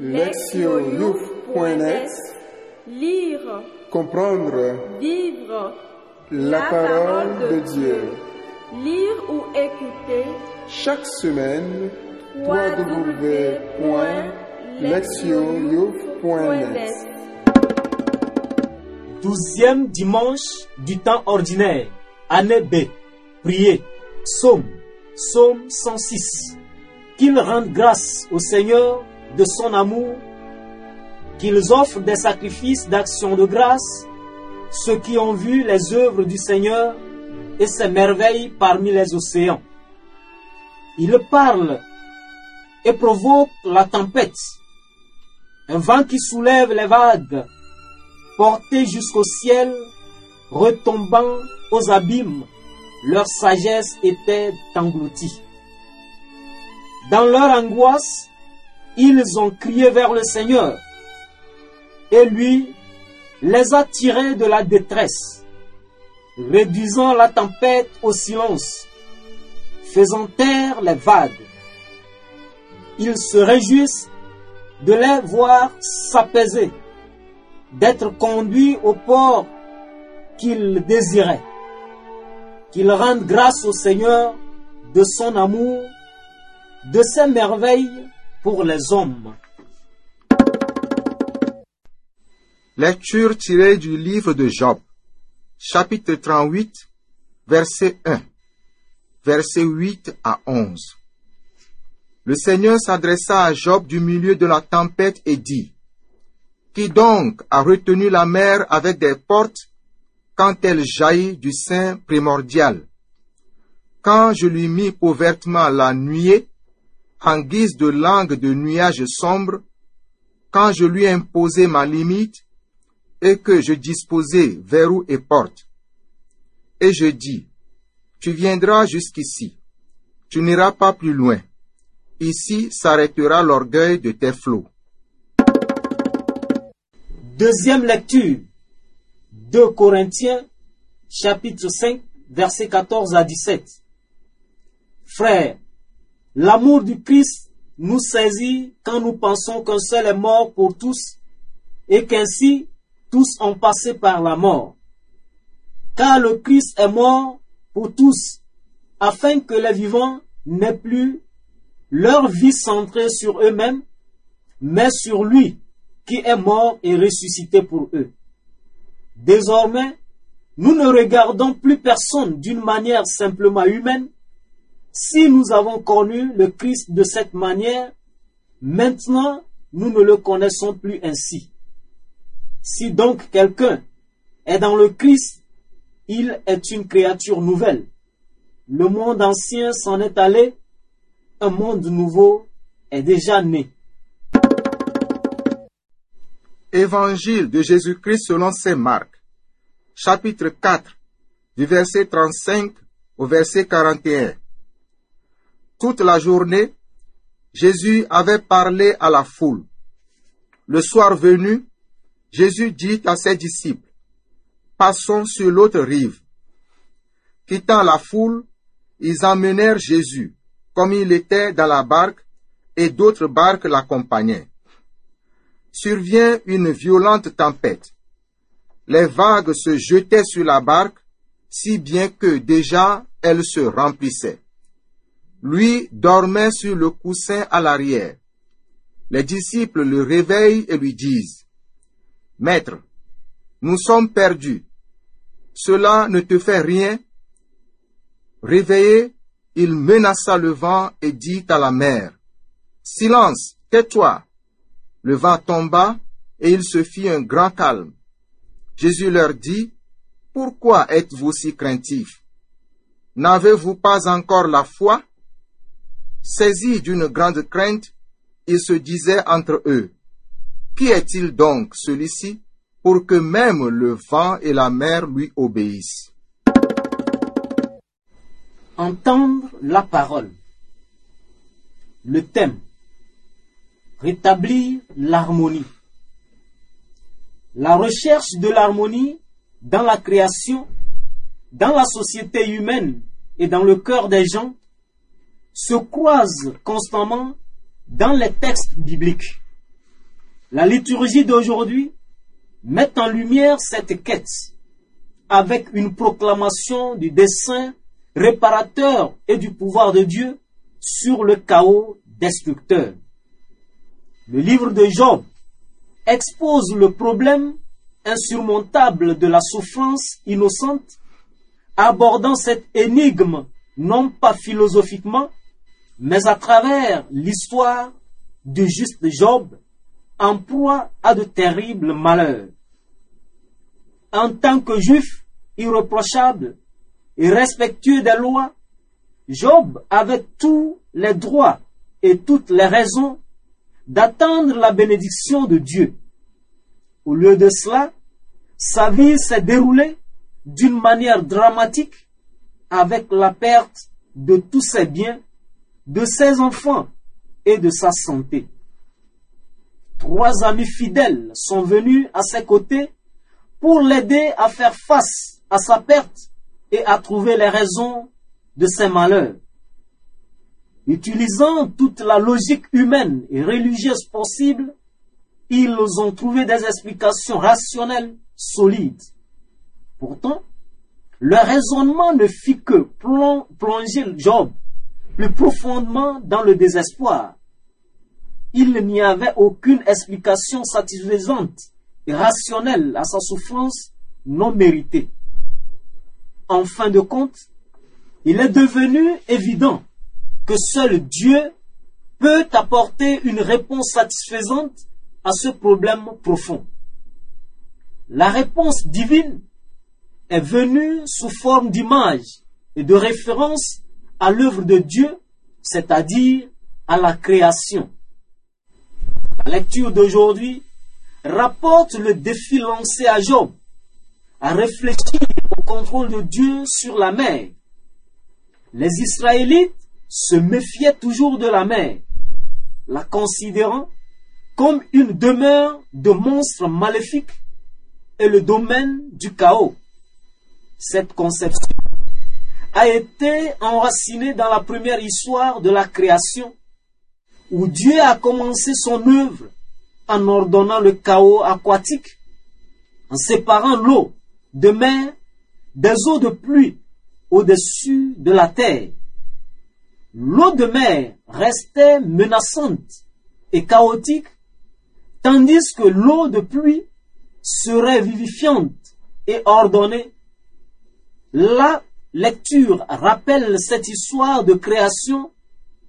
lectionyouf.net Lire, Comprendre vivre la parole de Dieu. Lire ou écouter Chaque semaine, www.lectionyouf.net Douzième dimanche du temps ordinaire. Année B. Priez. Psaume. Psaume 106. Qu'ils rendent grâce au Seigneur de son amour. Qu'ils offrent des sacrifices d'action de grâce. Ceux qui ont vu les œuvres du Seigneur et ses merveilles parmi les océans. Il parle et provoque la tempête. Un vent qui soulève les vagues portés jusqu'au ciel, retombant aux abîmes, leur sagesse était engloutie. Dans leur angoisse, ils ont crié vers le Seigneur, et lui les a tirés de la détresse, réduisant la tempête au silence, faisant taire les vagues. Ils se réjouissent de les voir s'apaiser d'être conduit au port qu'il désirait. Qu'il rende grâce au Seigneur de son amour, de ses merveilles pour les hommes. Lecture tirée du livre de Job, chapitre 38, verset 1, verset 8 à 11. Le Seigneur s'adressa à Job du milieu de la tempête et dit, Qui donc a retenu la mer avec des portes quand elle jaillit du sein primordial? Quand je lui mis pauvertement la nuée en guise de langue de nuages sombres, quand je lui imposai ma limite et que je disposai verrou et porte. Et je dis, tu viendras jusqu'ici, tu n'iras pas plus loin. Ici s'arrêtera l'orgueil de tes flots. Deuxième lecture. 2 Corinthiens, chapitre 5, versets 14 à 17. Frères, l'amour du Christ nous saisit quand nous pensons qu'un seul est mort pour tous et qu'ainsi tous ont passé par la mort. Car le Christ est mort pour tous, afin que les vivants n'aient plus leur vie centrée sur eux-mêmes, mais sur lui qui est mort et ressuscité pour eux. Désormais, nous ne regardons plus personne d'une manière simplement humaine. Si nous avons connu le Christ de cette manière, maintenant nous ne le connaissons plus ainsi. Si donc quelqu'un est dans le Christ, il est une créature nouvelle. Le monde ancien s'en est allé, un monde nouveau est déjà né. Évangile de Jésus-Christ selon saint Marc, chapitre 4, du verset 35 au verset 41. Toute la journée, Jésus avait parlé à la foule. Le soir venu, Jésus dit à ses disciples, Passons sur l'autre rive. Quittant la foule, ils emmenèrent Jésus, comme il était dans la barque, et d'autres barques l'accompagnaient survient une violente tempête. Les vagues se jetaient sur la barque, si bien que déjà elle se remplissait. Lui dormait sur le coussin à l'arrière. Les disciples le réveillent et lui disent, Maître, nous sommes perdus. Cela ne te fait rien. Réveillé, il menaça le vent et dit à la mer, Silence, tais-toi. Le vent tomba et il se fit un grand calme. Jésus leur dit, Pourquoi êtes-vous si craintifs? N'avez-vous pas encore la foi? Saisis d'une grande crainte, ils se disaient entre eux, Qui est-il donc celui-ci pour que même le vent et la mer lui obéissent? Entendre la parole. Le thème rétablir l'harmonie. La recherche de l'harmonie dans la création, dans la société humaine et dans le cœur des gens se croise constamment dans les textes bibliques. La liturgie d'aujourd'hui met en lumière cette quête avec une proclamation du dessein réparateur et du pouvoir de Dieu sur le chaos destructeur. Le livre de Job expose le problème insurmontable de la souffrance innocente, abordant cette énigme non pas philosophiquement, mais à travers l'histoire du juste Job en proie à de terribles malheurs. En tant que juif irréprochable et respectueux des lois, Job avait tous les droits et toutes les raisons d'attendre la bénédiction de Dieu. Au lieu de cela, sa vie s'est déroulée d'une manière dramatique avec la perte de tous ses biens, de ses enfants et de sa santé. Trois amis fidèles sont venus à ses côtés pour l'aider à faire face à sa perte et à trouver les raisons de ses malheurs. Utilisant toute la logique humaine et religieuse possible, ils ont trouvé des explications rationnelles solides. Pourtant, leur raisonnement ne fit que plonger Job plus profondément dans le désespoir. Il n'y avait aucune explication satisfaisante et rationnelle à sa souffrance non méritée. En fin de compte, il est devenu évident que seul Dieu peut apporter une réponse satisfaisante à ce problème profond. La réponse divine est venue sous forme d'image et de référence à l'œuvre de Dieu, c'est-à-dire à la création. La lecture d'aujourd'hui rapporte le défi lancé à Job à réfléchir au contrôle de Dieu sur la mer. Les Israélites se méfiaient toujours de la mer, la considérant comme une demeure de monstres maléfiques et le domaine du chaos. Cette conception a été enracinée dans la première histoire de la création, où Dieu a commencé son œuvre en ordonnant le chaos aquatique, en séparant l'eau de mer des eaux de pluie au-dessus de la terre. L'eau de mer restait menaçante et chaotique, tandis que l'eau de pluie serait vivifiante et ordonnée. La lecture rappelle cette histoire de création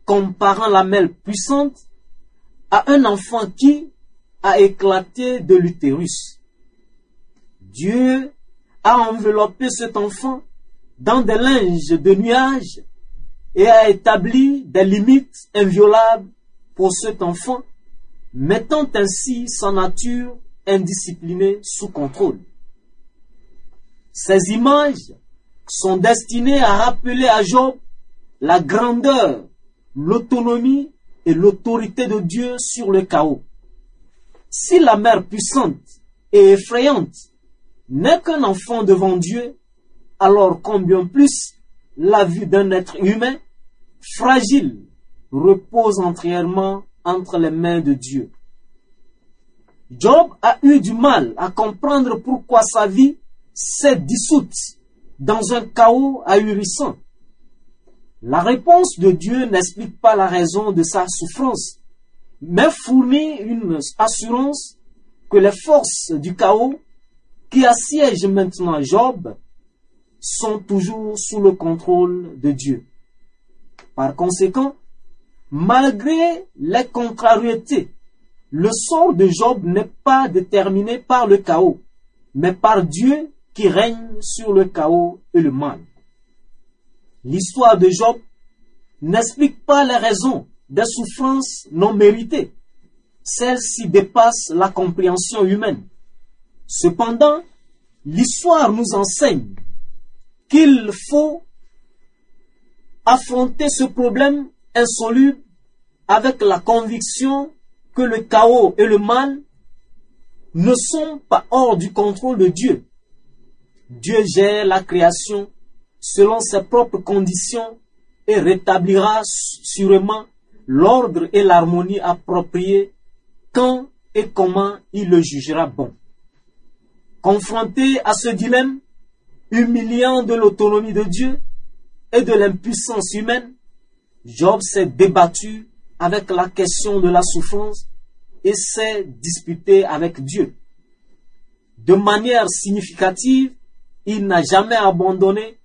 comparant la mer puissante à un enfant qui a éclaté de l'utérus. Dieu a enveloppé cet enfant dans des linges de nuages et a établi des limites inviolables pour cet enfant, mettant ainsi sa nature indisciplinée sous contrôle. Ces images sont destinées à rappeler à Job la grandeur, l'autonomie et l'autorité de Dieu sur le chaos. Si la mère puissante et effrayante n'est qu'un enfant devant Dieu, alors combien plus la vie d'un être humain fragile repose entièrement entre les mains de Dieu. Job a eu du mal à comprendre pourquoi sa vie s'est dissoute dans un chaos ahurissant. La réponse de Dieu n'explique pas la raison de sa souffrance, mais fournit une assurance que les forces du chaos qui assiègent maintenant Job sont toujours sous le contrôle de Dieu. Par conséquent, malgré les contrariétés, le sort de Job n'est pas déterminé par le chaos, mais par Dieu qui règne sur le chaos et le mal. L'histoire de Job n'explique pas les raisons des souffrances non méritées. Celles-ci dépassent la compréhension humaine. Cependant, l'histoire nous enseigne qu'il faut affronter ce problème insoluble avec la conviction que le chaos et le mal ne sont pas hors du contrôle de Dieu. Dieu gère la création selon ses propres conditions et rétablira sûrement l'ordre et l'harmonie appropriés quand et comment il le jugera bon. Confronté à ce dilemme, humiliant de l'autonomie de Dieu et de l'impuissance humaine, Job s'est débattu avec la question de la souffrance et s'est disputé avec Dieu. De manière significative, il n'a jamais abandonné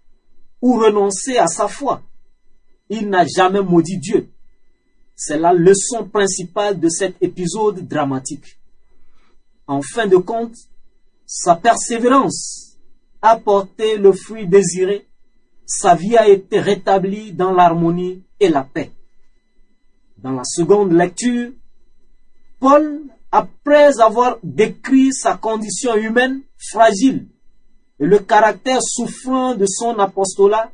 ou renoncé à sa foi. Il n'a jamais maudit Dieu. C'est la leçon principale de cet épisode dramatique. En fin de compte, sa persévérance a porté le fruit désiré. Sa vie a été rétablie dans l'harmonie et la paix. Dans la seconde lecture, Paul, après avoir décrit sa condition humaine fragile le caractère souffrant de son apostolat,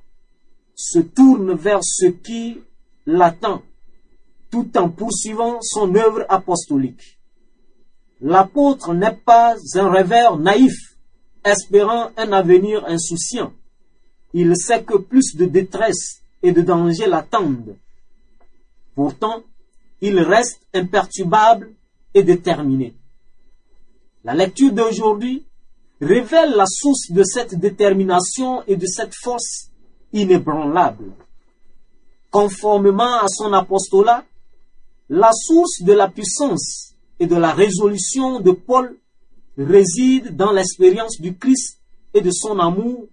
se tourne vers ce qui l'attend, tout en poursuivant son œuvre apostolique. L'apôtre n'est pas un rêveur naïf, espérant un avenir insouciant. Il sait que plus de détresse et de danger l'attendent. Pourtant, il reste imperturbable et déterminé. La lecture d'aujourd'hui révèle la source de cette détermination et de cette force inébranlable. Conformément à son apostolat, la source de la puissance et de la résolution de Paul réside dans l'expérience du Christ et de son amour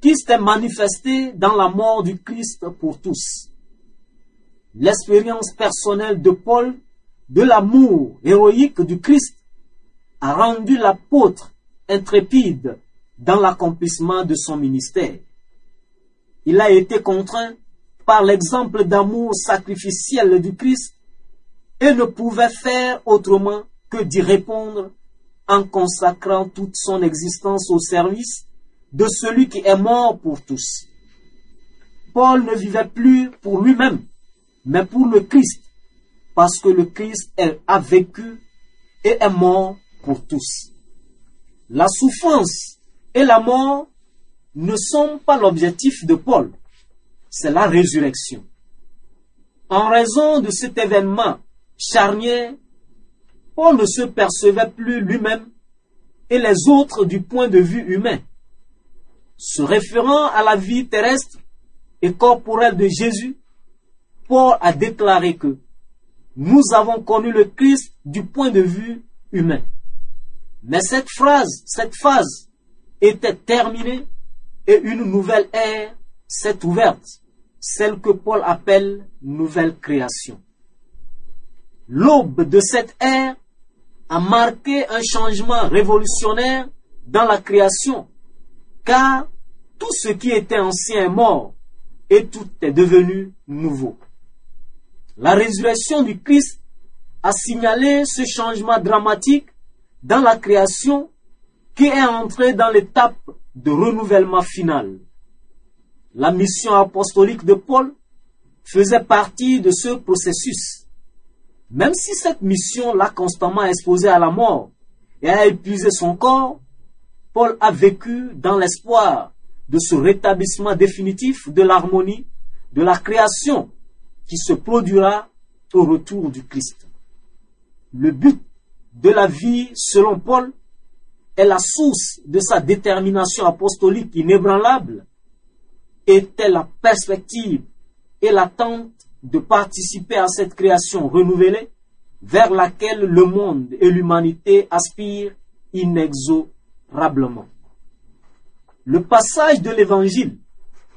qui s'est manifesté dans la mort du Christ pour tous. L'expérience personnelle de Paul de l'amour héroïque du Christ a rendu l'apôtre intrépide dans l'accomplissement de son ministère. Il a été contraint par l'exemple d'amour sacrificiel du Christ et ne pouvait faire autrement que d'y répondre en consacrant toute son existence au service de celui qui est mort pour tous. Paul ne vivait plus pour lui-même, mais pour le Christ, parce que le Christ a vécu et est mort pour tous. La souffrance et la mort ne sont pas l'objectif de Paul, c'est la résurrection. En raison de cet événement charnière, Paul ne se percevait plus lui-même et les autres du point de vue humain. Se référant à la vie terrestre et corporelle de Jésus, Paul a déclaré que nous avons connu le Christ du point de vue humain. Mais cette phrase, cette phase était terminée et une nouvelle ère s'est ouverte, celle que Paul appelle nouvelle création. L'aube de cette ère a marqué un changement révolutionnaire dans la création, car tout ce qui était ancien est mort et tout est devenu nouveau. La résurrection du Christ a signalé ce changement dramatique dans la création qui est entrée dans l'étape de renouvellement final. La mission apostolique de Paul faisait partie de ce processus. Même si cette mission l'a constamment exposé à la mort et a épuisé son corps, Paul a vécu dans l'espoir de ce rétablissement définitif de l'harmonie de la création qui se produira au retour du Christ. Le but de la vie, selon Paul, est la source de sa détermination apostolique inébranlable, était la perspective et l'attente de participer à cette création renouvelée vers laquelle le monde et l'humanité aspirent inexorablement. Le passage de l'Évangile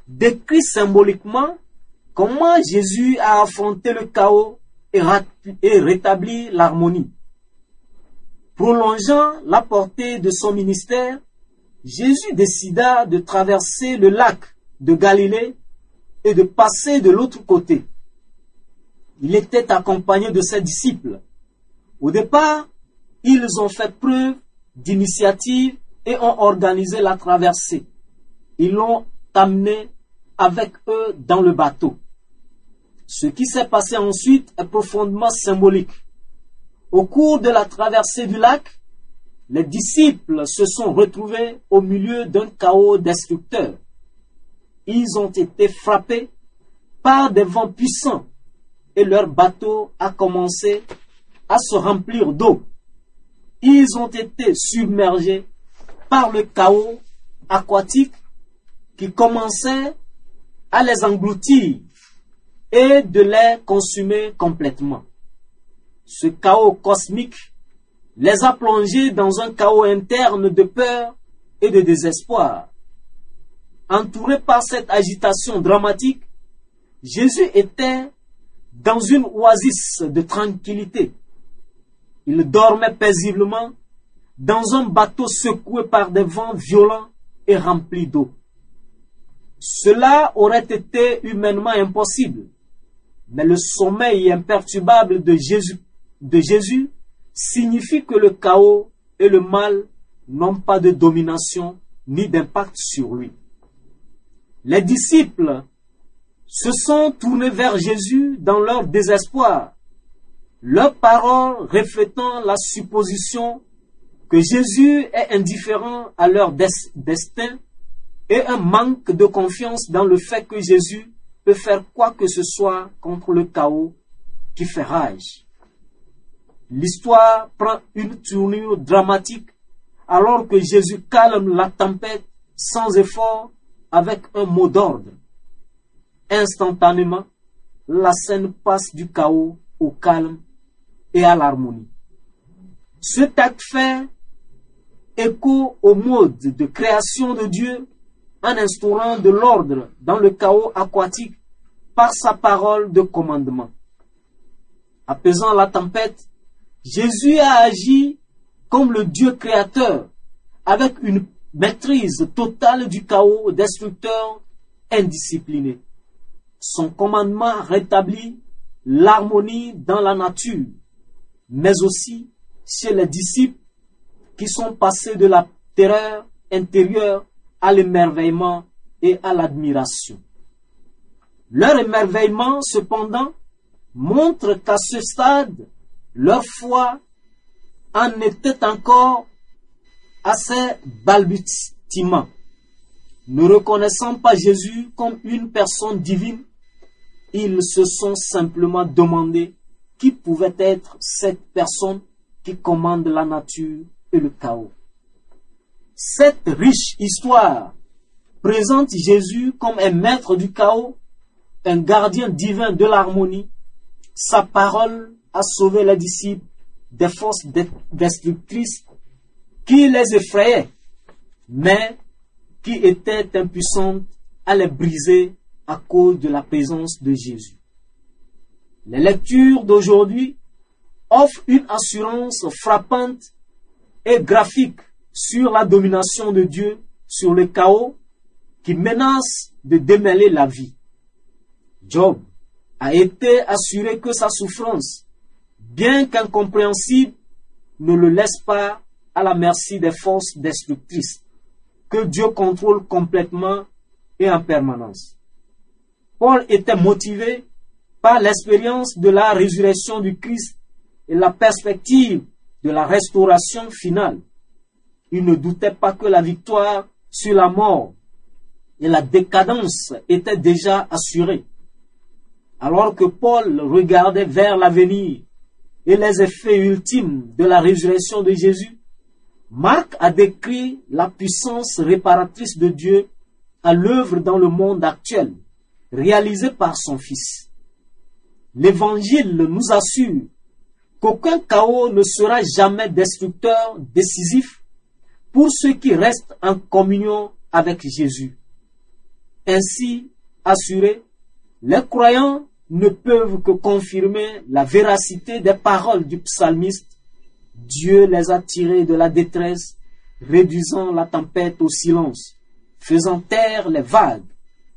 décrit symboliquement comment Jésus a affronté le chaos et rétabli l'harmonie. Prolongeant la portée de son ministère, Jésus décida de traverser le lac de Galilée et de passer de l'autre côté. Il était accompagné de ses disciples. Au départ, ils ont fait preuve d'initiative et ont organisé la traversée. Ils l'ont amené avec eux dans le bateau. Ce qui s'est passé ensuite est profondément symbolique. Au cours de la traversée du lac, les disciples se sont retrouvés au milieu d'un chaos destructeur. Ils ont été frappés par des vents puissants et leur bateau a commencé à se remplir d'eau ils ont été submergés par le chaos aquatique qui commençait à les engloutir et de les consumer complètement. Ce chaos cosmique les a plongés dans un chaos interne de peur et de désespoir. Entouré par cette agitation dramatique, Jésus était dans une oasis de tranquillité. Il dormait paisiblement dans un bateau secoué par des vents violents et rempli d'eau. Cela aurait été humainement impossible, mais le sommeil imperturbable de Jésus, de Jésus signifie que le chaos et le mal n'ont pas de domination ni d'impact sur lui. Les disciples se sont tournés vers Jésus dans leur désespoir, leurs paroles reflétant la supposition que Jésus est indifférent à leur des- destin et un manque de confiance dans le fait que Jésus peut faire quoi que ce soit contre le chaos qui fait rage. L'histoire prend une tournure dramatique alors que Jésus calme la tempête sans effort avec un mot d'ordre. Instantanément, la scène passe du chaos au calme et à l'harmonie. Cet acte fait écho au mode de création de Dieu en instaurant de l'ordre dans le chaos aquatique par sa parole de commandement. Apaisant la tempête, Jésus a agi comme le Dieu créateur, avec une maîtrise totale du chaos destructeur indiscipliné. Son commandement rétablit l'harmonie dans la nature, mais aussi chez les disciples qui sont passés de la terreur intérieure à l'émerveillement et à l'admiration. Leur émerveillement, cependant, montre qu'à ce stade, leur foi en était encore à ses balbutiements. Ne reconnaissant pas Jésus comme une personne divine, ils se sont simplement demandé qui pouvait être cette personne qui commande la nature et le chaos. Cette riche histoire présente Jésus comme un maître du chaos, un gardien divin de l'harmonie. Sa parole a sauvé les disciples des forces destructrices qui les effrayaient, mais qui étaient impuissantes à les briser à cause de la présence de Jésus. Les lectures d'aujourd'hui offrent une assurance frappante et graphique sur la domination de Dieu sur le chaos qui menace de démêler la vie. Job a été assuré que sa souffrance, bien qu'incompréhensible, ne le laisse pas à la merci des forces destructrices que Dieu contrôle complètement et en permanence. Paul était motivé par l'expérience de la résurrection du Christ et la perspective de la restauration finale. Il ne doutait pas que la victoire sur la mort et la décadence étaient déjà assurées. Alors que Paul regardait vers l'avenir et les effets ultimes de la résurrection de Jésus, Marc a décrit la puissance réparatrice de Dieu à l'œuvre dans le monde actuel, réalisée par son Fils. L'Évangile nous assure qu'aucun chaos ne sera jamais destructeur, décisif pour ceux qui restent en communion avec Jésus. Ainsi assurés, les croyants ne peuvent que confirmer la véracité des paroles du psalmiste. Dieu les a tirés de la détresse, réduisant la tempête au silence, faisant taire les vagues.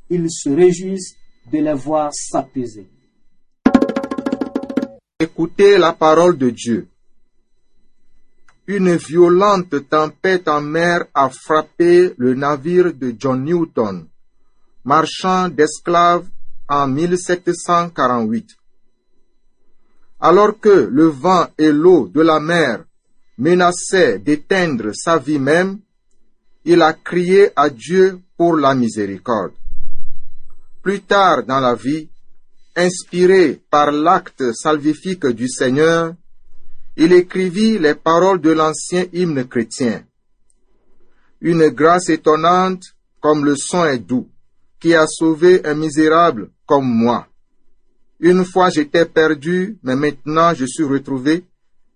Ils se réjouissent de les voir s'apaiser. Écoutez la parole de Dieu. Une violente tempête en mer a frappé le navire de John Newton, marchand d'esclaves en 1748. Alors que le vent et l'eau de la mer menaçaient d'éteindre sa vie même, il a crié à Dieu pour la miséricorde. Plus tard dans la vie, inspiré par l'acte salvifique du Seigneur, il écrivit les paroles de l'ancien hymne chrétien. Une grâce étonnante comme le son est doux, qui a sauvé un misérable comme moi. Une fois j'étais perdu, mais maintenant je suis retrouvé.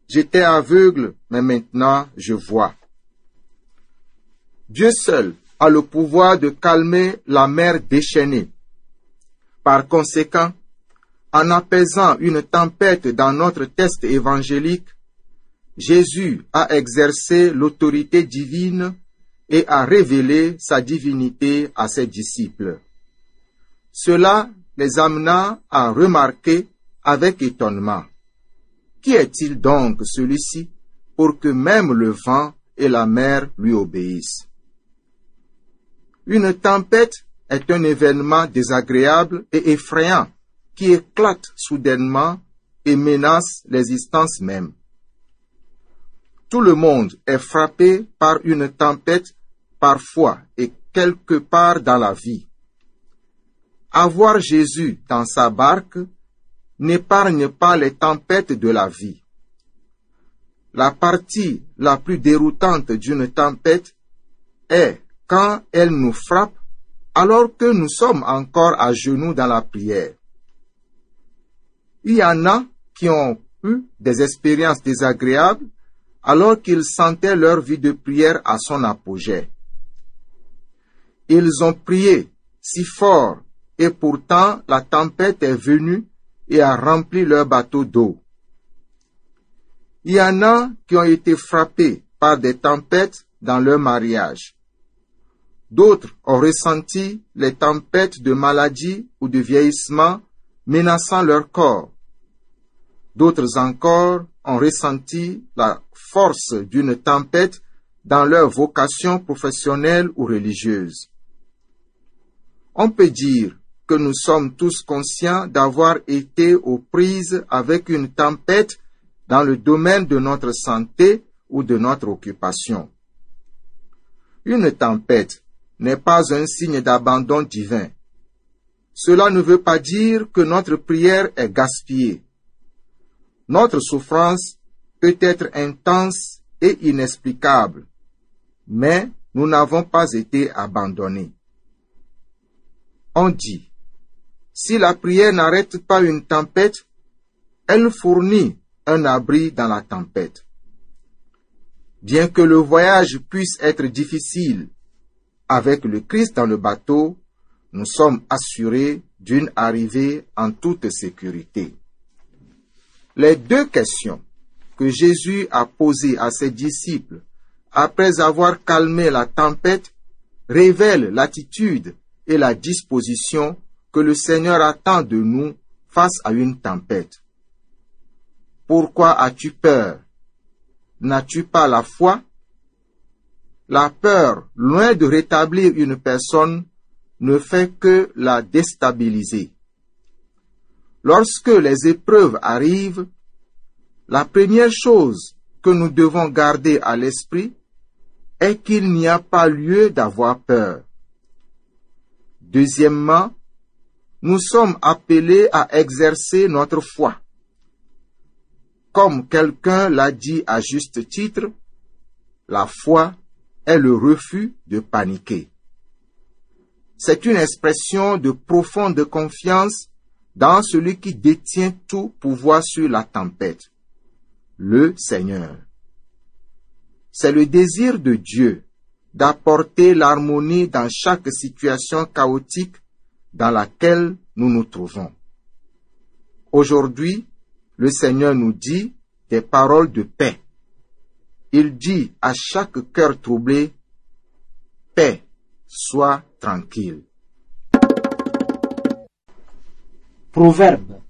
J'étais aveugle, mais maintenant je vois. Dieu seul a le pouvoir de calmer la mer déchaînée. Par conséquent, en apaisant une tempête dans notre test évangélique, Jésus a exercé l'autorité divine et a révélé sa divinité à ses disciples. Cela les amena à remarquer avec étonnement. Qui est-il donc celui-ci pour que même le vent et la mer lui obéissent? Une tempête est un événement désagréable et effrayant qui éclate soudainement et menace l'existence même. Tout le monde est frappé par une tempête parfois et quelque part dans la vie. Avoir Jésus dans sa barque n'épargne pas les tempêtes de la vie. La partie la plus déroutante d'une tempête est quand elle nous frappe alors que nous sommes encore à genoux dans la prière. Il y en a qui ont eu des expériences désagréables alors qu'ils sentaient leur vie de prière à son apogée. Ils ont prié si fort et pourtant la tempête est venue et a rempli leur bateau d'eau. Il y en a qui ont été frappés par des tempêtes dans leur mariage. D'autres ont ressenti les tempêtes de maladie ou de vieillissement menaçant leur corps. D'autres encore ont ressenti la force d'une tempête dans leur vocation professionnelle ou religieuse. On peut dire que nous sommes tous conscients d'avoir été aux prises avec une tempête dans le domaine de notre santé ou de notre occupation. Une tempête n'est pas un signe d'abandon divin. Cela ne veut pas dire que notre prière est gaspillée. Notre souffrance peut être intense et inexplicable, mais nous n'avons pas été abandonnés. On dit, si la prière n'arrête pas une tempête, elle fournit un abri dans la tempête. Bien que le voyage puisse être difficile, avec le Christ dans le bateau, nous sommes assurés d'une arrivée en toute sécurité. Les deux questions que Jésus a posées à ses disciples après avoir calmé la tempête révèlent l'attitude et la disposition que le Seigneur attend de nous face à une tempête. Pourquoi as-tu peur? N'as-tu pas la foi? La peur, loin de rétablir une personne, ne fait que la déstabiliser. Lorsque les épreuves arrivent, la première chose que nous devons garder à l'esprit est qu'il n'y a pas lieu d'avoir peur. Deuxièmement, nous sommes appelés à exercer notre foi. Comme quelqu'un l'a dit à juste titre, la foi est le refus de paniquer. C'est une expression de profonde confiance dans celui qui détient tout pouvoir sur la tempête, le Seigneur. C'est le désir de Dieu d'apporter l'harmonie dans chaque situation chaotique dans laquelle nous nous trouvons. Aujourd'hui, le Seigneur nous dit des paroles de paix. Il dit à chaque cœur troublé, paix, sois tranquille. Proverbe.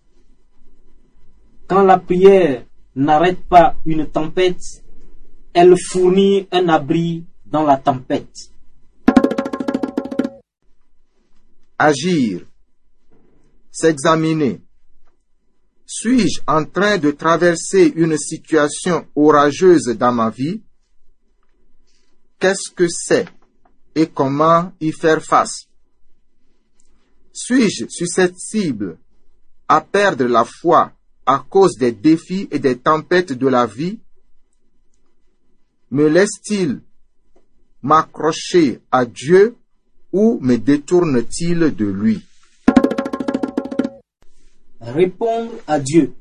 Quand la prière n'arrête pas une tempête, elle fournit un abri dans la tempête. Agir. S'examiner. Suis-je en train de traverser une situation orageuse dans ma vie? Qu'est-ce que c'est et comment y faire face? Suis-je susceptible à perdre la foi à cause des défis et des tempêtes de la vie? Me laisse-t-il m'accrocher à Dieu ou me détourne-t-il de lui? Répondre à Dieu.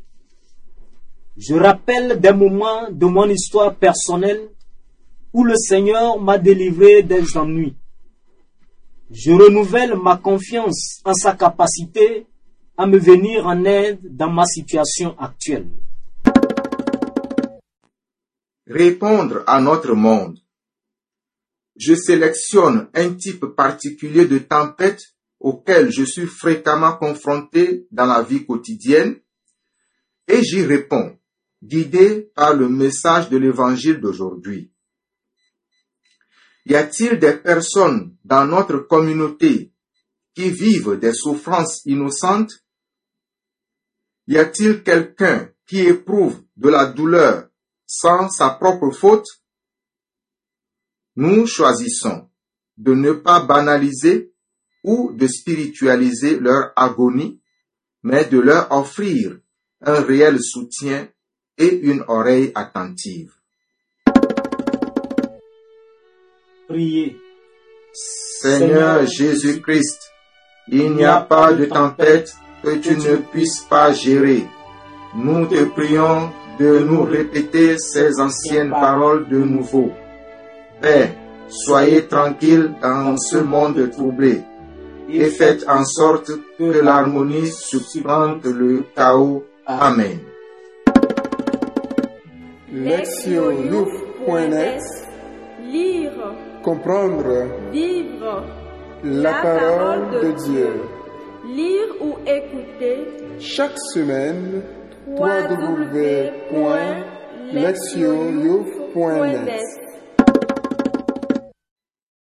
Je rappelle des moments de mon histoire personnelle où le Seigneur m'a délivré des ennuis. Je renouvelle ma confiance en sa capacité à me venir en aide dans ma situation actuelle. Répondre à notre monde. Je sélectionne un type particulier de tempête auquel je suis fréquemment confronté dans la vie quotidienne et j'y réponds, guidé par le message de l'évangile d'aujourd'hui. Y a-t-il des personnes dans notre communauté qui vivent des souffrances innocentes? Y a-t-il quelqu'un qui éprouve de la douleur sans sa propre faute? Nous choisissons de ne pas banaliser ou de spiritualiser leur agonie, mais de leur offrir un réel soutien et une oreille attentive. Priez. Seigneur Jésus-Christ, il n'y a pas de tempête que tu ne puisses pas gérer. Nous te prions de nous répéter ces anciennes paroles de nouveau. Père, soyez tranquille dans ce monde troublé et faites en sorte que l'harmonie supplante le chaos. Amen. Lire, Comprendre. Vivre. La parole de Dieu. Lire ou écouter. Chaque semaine,